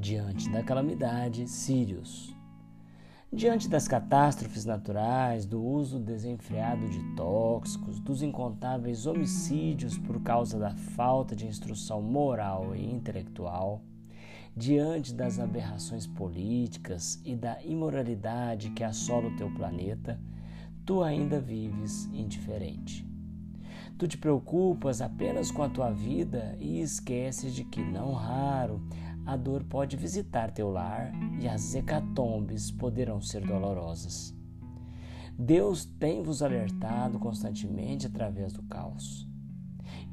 Diante da calamidade, Sírios. Diante das catástrofes naturais, do uso desenfreado de tóxicos, dos incontáveis homicídios por causa da falta de instrução moral e intelectual, diante das aberrações políticas e da imoralidade que assola o teu planeta, tu ainda vives indiferente. Tu te preocupas apenas com a tua vida e esqueces de que, não raro, a dor pode visitar teu lar e as hecatombes poderão ser dolorosas. Deus tem vos alertado constantemente através do caos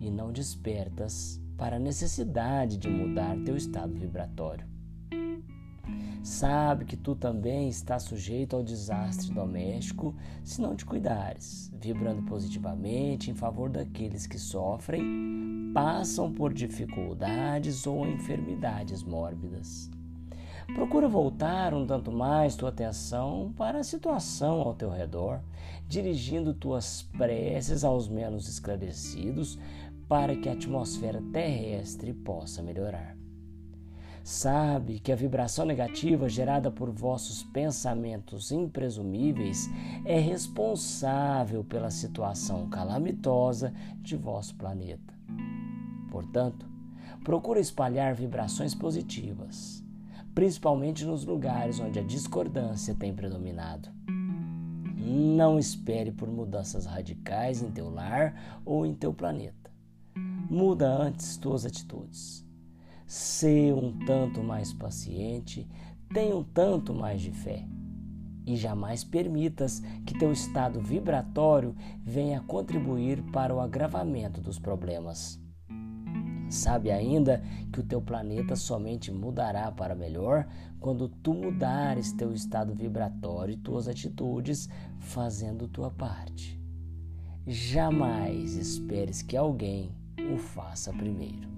e não despertas para a necessidade de mudar teu estado vibratório. Sabe que tu também estás sujeito ao desastre doméstico se não te cuidares, vibrando positivamente em favor daqueles que sofrem, passam por dificuldades ou enfermidades mórbidas. Procura voltar um tanto mais tua atenção para a situação ao teu redor, dirigindo tuas preces aos menos esclarecidos para que a atmosfera terrestre possa melhorar. Sabe que a vibração negativa gerada por vossos pensamentos impresumíveis é responsável pela situação calamitosa de vosso planeta. Portanto, procura espalhar vibrações positivas, principalmente nos lugares onde a discordância tem predominado. Não espere por mudanças radicais em teu lar ou em teu planeta. Muda antes tuas atitudes Sê um tanto mais paciente, tenha um tanto mais de fé. E jamais permitas que teu estado vibratório venha contribuir para o agravamento dos problemas. Sabe ainda que o teu planeta somente mudará para melhor quando tu mudares teu estado vibratório e tuas atitudes fazendo tua parte. Jamais esperes que alguém o faça primeiro.